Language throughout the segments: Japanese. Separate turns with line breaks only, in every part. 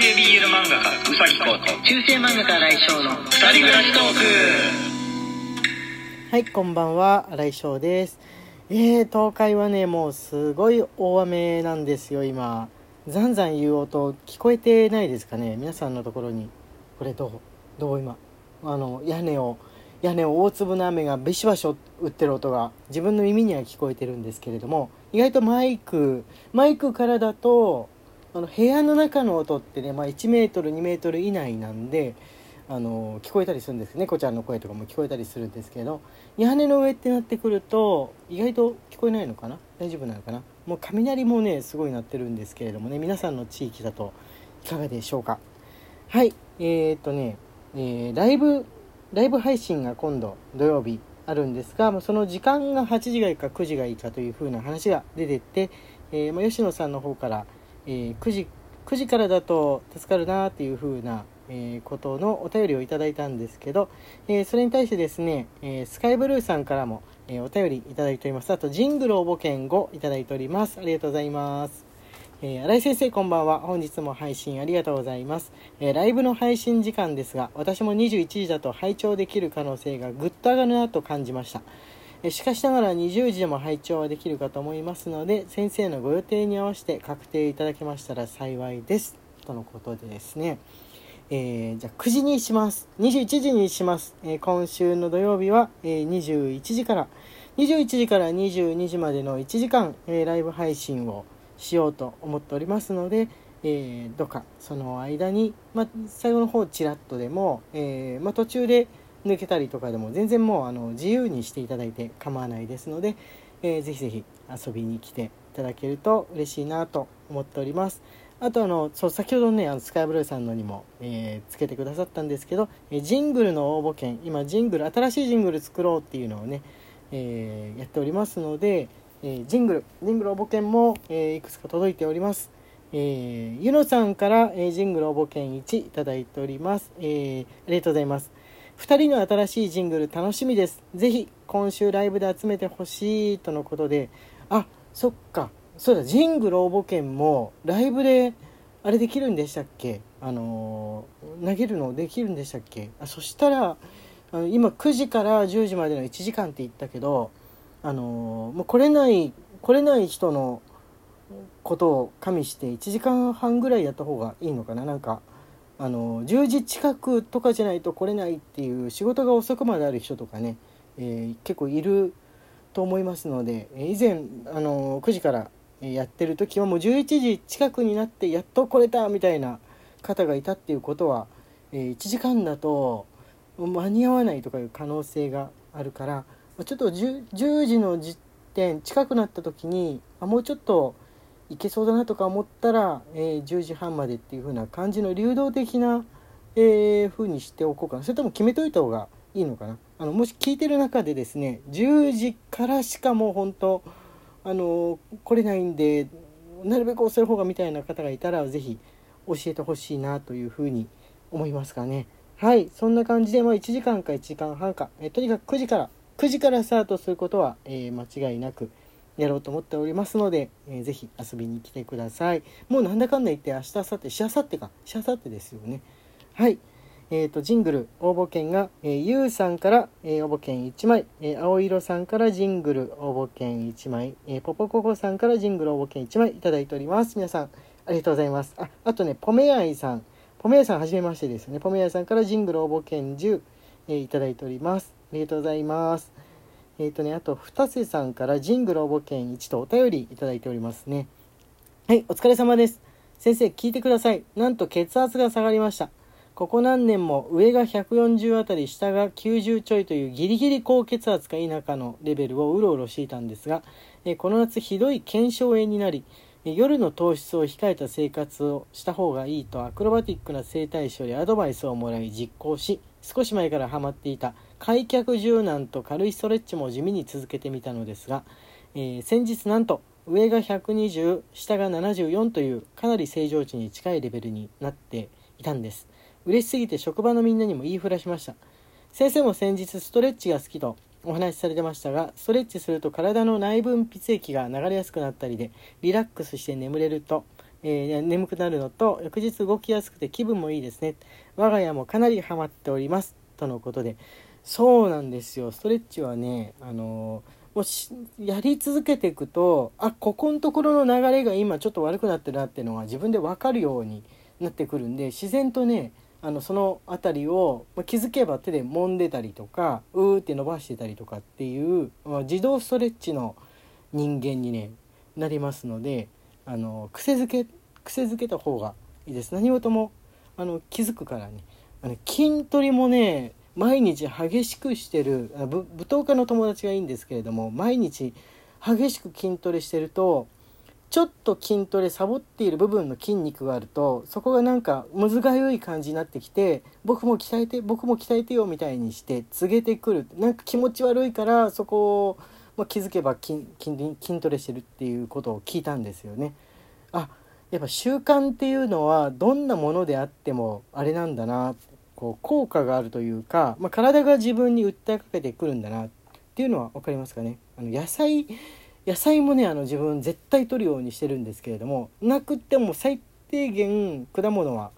系 BL 漫画家うさぎこと
中世漫画家来翔の
二人暮らしトー
はい、こんばんは、新井翔です。えー、東海はね、もうすごい大雨なんですよ、今。ざんざん言う音、聞こえてないですかね？皆さんのところに。これどう？どう今？あの、屋根を、屋根を大粒の雨がビシバシ打ってる音が自分の耳には聞こえてるんですけれども、意外とマイク、マイクからだと、あの部屋の中の音ってね、まあ、1メートル2メートル以内なんであの聞こえたりするんです猫ちゃんの声とかも聞こえたりするんですけど屋根の上ってなってくると意外と聞こえないのかな？大丈夫なのかな？もう雷もねすごい鳴ってるんですけれどもね皆さんの地域だといかがでしょうか？はい。えー、っとね、えー、ライブライブ配信が今度土曜日あるんですがその時間が8時がいいか9時がいいかというふうな話が出てって、えーまあ、吉野さんの方からえー9時9時からだと助かるなっていう風な、えーことのお便りをいただいたんですけど、えーそれに対してですね、えースカイブルーさんからも、えーお便りいただいております。あとジングル応募券5いただいております。ありがとうございます。えー新井先生こんばんは。本日も配信ありがとうございます、えーライブの配信時間ですが私も21時だと拝聴できる可能性がぐっと上がるなと感じました。しかしながら20時でも拝聴はできるかと思いますので先生のご予定に合わせて確定いただけましたら幸いです。とのことでですね、えーじゃあ9時にします。21時にします、えー今週の土曜日は、えー21時から。21時から22時までの1時間、えライブ配信をしようと思っておりますので、えどうかその間に、ま、最後の方ちらっとでも、えま、途中で抜けたりとかでも全然もうあの自由にしていただいて構わないですので、えーぜひぜひ遊びに来ていただけると嬉しいなと思っております。あとあのそう先ほどねあのスカイブルーさんのにも、えーつけてくださったんですけど、えージングルの応募券今ジングル新しいジングル作ろうっていうのをね、えーやっておりますので、えージングルジングル応募券も、えーいくつか届いております。えーゆのさんから、えージングル応募券1いただいております、えーありがとうございます。2人の新しいジングル楽しみです。ぜひ今週ライブで集めてほしいとのことで。あそっか。そうだジングル応募券もライブであれできるんでしたっけ？あのー投げるのできるんでしたっけ？あそしたらあの今9時から10時までの1時間って言ったけどあのーもう来れない来れない人のことを加味して1時間半ぐらいやった方がいいのかな？なんかあの10時近くとかじゃないと来れないっていう仕事が遅くまである人とかね、えー結構いると思いますので以前あの9時からやってる時はもう11時近くになってやっと来れたみたいな方がいたっていうことは、えー1時間だと間に合わないとかいう可能性があるからちょっと 10, 10時の時点近くなった時にあもうちょっといけそうだなとか思ったら、えー10時半までっていう風な感じの流動的な、えー風にしておこうかな。それとも決めといた方がいいのかな。あのもし聞いてる中でですね10時からしかもう本当あの来れないんでなるべく遅い方がみたいな方がいたら是非教えてほしいなというふうに思いますかね。はいそんな感じで、まあ、1時間か1時間半か、えとにかく9時から9時からスタートすることは、え間違いなくやろうと思っておりますので、えーぜひ遊びに来てください。もうなんだかんだ言って明日明後日しあさってか。しあさってですよね。はい。えー、とジングル応募券が、えー、ゆうさんから、えー応募券1枚、えー青色さんからジングル応募券1枚、えーポポココさんからジングル応募券1枚い。ただいております。皆さんありがとうございます。ああとねポメアイさん。ポメアイさんはじめましてですね。ポメアイさんからジングル応募券10、えーいただいております。ありがとうございます。えっ、とねあと二瀬さんからジングル応募券1とお便りいただいておりますねはい、お疲れ様です。先生、聞いてください。なんと血圧が下がりました。ここ何年も上が140あたり、下が90ちょいというギリギリ高血圧か否かのレベルをうろうろしていたんですが、えこの夏ひどい腱鞘炎になり、夜の糖質を控えた生活をした方がいいとアクロバティックな整体師よりアドバイスをもらい実行し、少し前からハマっていた開脚柔軟と軽いストレッチも地味に続けてみたのですが、えー先日なんと上が120下が74というかなり正常値に近いレベルになっていたんです。嬉しすぎて職場のみんなにも言いふらしました。先生も先日ストレッチが好きとお話しされてましたがストレッチすると体の内分泌液が流れやすくなったりでリラックスして眠れるとえー眠くなるのと翌日動きやすくて気分もいいですね。我が家もかなりハマっております。とのことでそうなんですよ。ストレッチはねあのもしやり続けていくとあここのところの流れが今ちょっと悪くなってるなっていうのが自分で分かるようになってくるんで自然とねあのその辺りを、まあ、気づけば手で揉んでたりとかうーって伸ばしてたりとかっていう、まあ自動ストレッチの人間に、ね、なりますのであの癖づけ癖づけた方がいいです。何事もあの気づくからね。あの筋トレもね毎日激しくしてるぶ舞踏家の友達がいいんですけれども毎日激しく筋トレしてるとちょっと筋トレサボっている部分の筋肉があるとそこがなんかむずがゆい感じになってきて僕も鍛えて僕も鍛えてよみたいにして告げてくるなんか気持ち悪いからそこを、まあ、気づけば筋筋トレしてるっていうことを聞いたんですよね。あやっぱ習慣っていうのはどんなものであってもあれなんだなこう効果があるというか、まあ、体が自分に訴えかけてくるんだなっていうのは分かりますかね。あの野菜野菜もねあの自分絶対取るようにしてるんですけれどもなくっても最低限果物は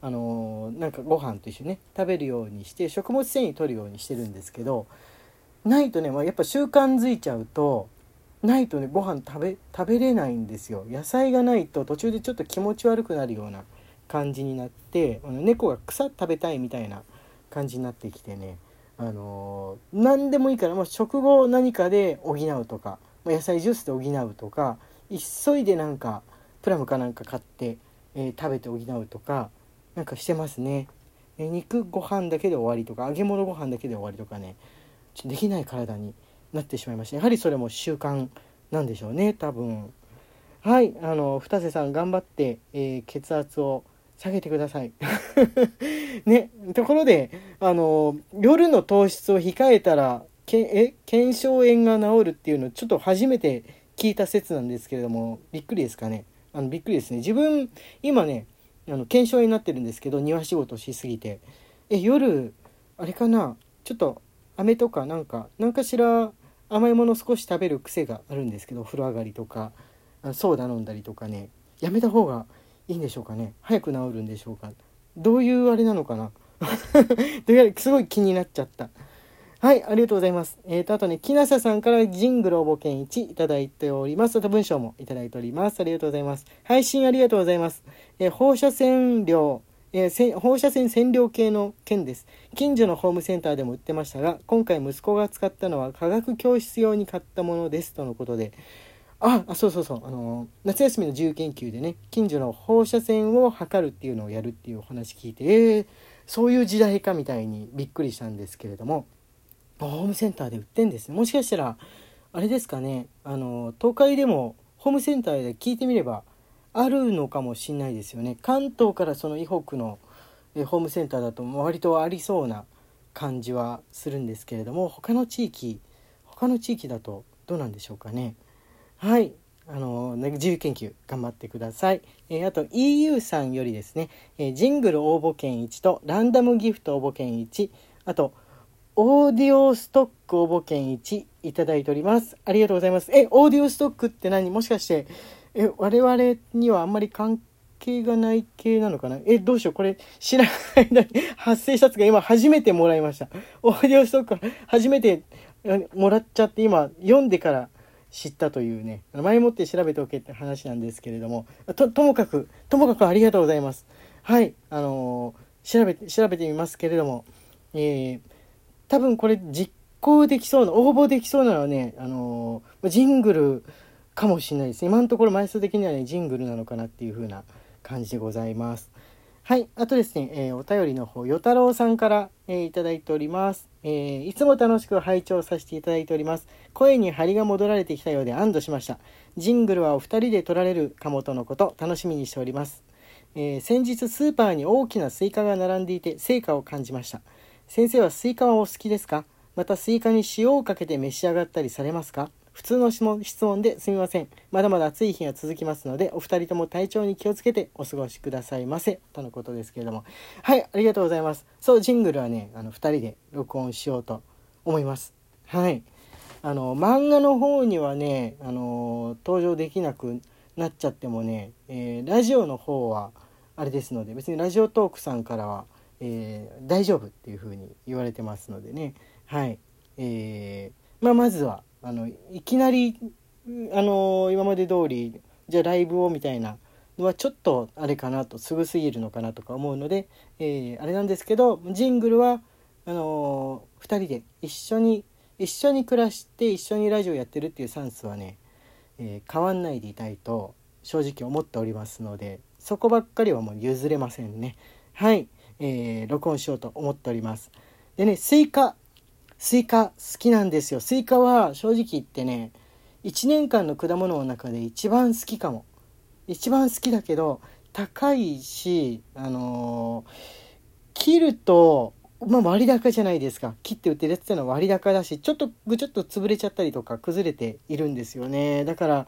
あのーなんかご飯と一緒にね食べるようにして食物繊維取るようにしてるんですけどないとね、まあ、やっぱ習慣づいちゃうとないとねご飯食べ食べれないんですよ野菜がないと途中でちょっと気持ち悪くなるような感じになってあの猫が草食べたいみたいな感じになってきてね。あのー何でもいいから、まあ、食後何かで補うとか、まあ、野菜ジュースで補うとか急いでなんかプラムかなんか買って、えー食べて補うとかなんかしてますね、え肉ご飯だけで終わりとか揚げ物ご飯だけで終わりとかねちょできない体になってしまいました。やはりそれも習慣なんでしょうね多分。はいあの二瀬さん頑張って、えー血圧を下げてください。ね。ところであの夜の糖質を控えたらけえ腱鞘炎が治るっていうのちょっと初めて聞いた説なんですけれどもびっくりですかね。あのびっくりですね。自分今ねあの腱鞘炎になってるんですけど庭仕事しすぎて。え夜あれかな？ちょっと飴とかなんか何かしら甘いもの少し食べる癖があるんですけどお風呂上がりとかあソーダ飲んだりとかね。やめた方がいいんでしょうかね？早く治るんでしょうか？どういうあれなのかな？とりあえずすごい気になっちゃった。はいありがとうございます。えーとあとね木下さんからジングル応募券1いただいております。あと文章もいただいております。ありがとうございます。配信ありがとうございます、えー放射線量えー放射線占領系の件です。近所のホームセンターでも売ってましたが今回息子が使ったのは科学教室用に買ったものです。とのことで。ああそうそうそう。あの夏休みの自由研究でね近所の放射線を測るっていうのをやるっていうお話聞いてえー、そういう時代かみたいにびっくりしたんですけれどもホームセンターで売ってんですね。もしかしたらあれですかねあの東海でもホームセンターで聞いてみればあるのかもしれないですよね。関東からその以北のえホームセンターだと割とありそうな感じはするんですけれども他の地域他の地域だとどうなんでしょうかね。はい。あのね自由研究頑張ってください、えーあと EU さんよりですね、えージングル応募券1とランダムギフト応募券1あとオーディオストック応募券1いただいております。ありがとうございます。えオーディオストックって何？もしかしてえ我々にはあんまり関係がない系なのかな？えどうしよう。これ知らない間に発生したやつが今初めてもらいました。オーディオストック初めてもらっちゃって今読んでから知ったというね前もって調べておけって話なんですけれどもとともかくともかくありがとうございます。はいあのー調べて調べてみますけれどもえー多分これ実行できそうな応募できそうなのはねあのージングルかもしれないです今のところ枚数的にはねジングルなのかなっていう風な感じでございます。はいあとですね、えーお便りの方与太郎さんから、えーいただいております、えーいつも楽しく拝聴させていただいております。声に張りが戻られてきたようで安堵しました。ジングルはお二人で撮られるかもとのこと楽しみにしております。えー先日スーパーに大きなスイカが並んでいて盛夏を感じました。先生はスイカはお好きですか？またスイカに塩をかけて召し上がったりされますか？普通の質問ですみません。まだまだ暑い日が続きますのでお二人とも体調に気をつけてお過ごしくださいませ。とのことですけれども。はいありがとうございます。そうジングルはねあの二人で録音しようと思います。はい。あの漫画の方にはねあの登場できなくなっちゃってもね、えーラジオの方はあれですので別にラジオトークさんからは、えー大丈夫っていうふうに言われてますのでね。はい、えーまあ、まずはあのいきなり、あの今まで通りじゃあライブをみたいなのはちょっとあれかなとすぐすぎるのかなとか思うので、えーあれなんですけどジングルはあの2人で一緒に一緒に暮らして一緒にラジオやってるっていうスタンスはね、えー変わんないでいたいと正直思っておりますのでそこばっかりはもう譲れませんね。はい、えー録音しようと思っております。でねスイカスイカ好きなんですよ。スイカは正直言ってね1年間の果物の中で一番好きかも。一番好きだけど高いしあのー切ると、まあ、割高じゃないですか。切って売ってるやつってのは割高だしちょっとぐちょっと潰れちゃったりとか崩れているんですよね。だから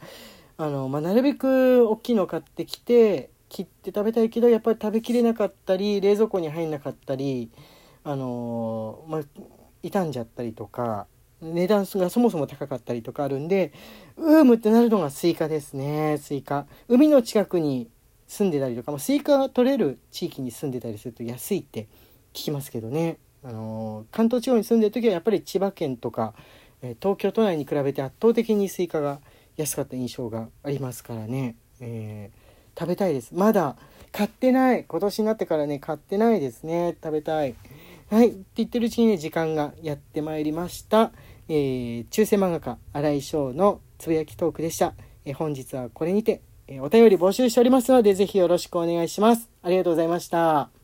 あの、まあ、なるべく大きいの買ってきて切って食べたいけどやっぱり食べきれなかったり冷蔵庫に入んなかったりあのーまあ傷んじゃったりとか値段がそもそも高かったりとかあるんでうーむってなるのがスイカですねスイカ。海の近くに住んでたりとか、まあ、スイカが取れる地域に住んでたりすると安いって聞きますけどね、あのー関東地方に住んでる時はやっぱり千葉県とか、え東京都内に比べて圧倒的にスイカが安かった印象がありますからね、えー食べたいです。まだ買ってない。今年になってからね買ってないですね。食べたい。はい。って言ってるうちにね時間がやってまいりました、えー中世漫画家荒井翔のつぶやきトークでした、えー本日はこれにて、えーお便り募集しておりますのでぜひよろしくお願いします。ありがとうございました。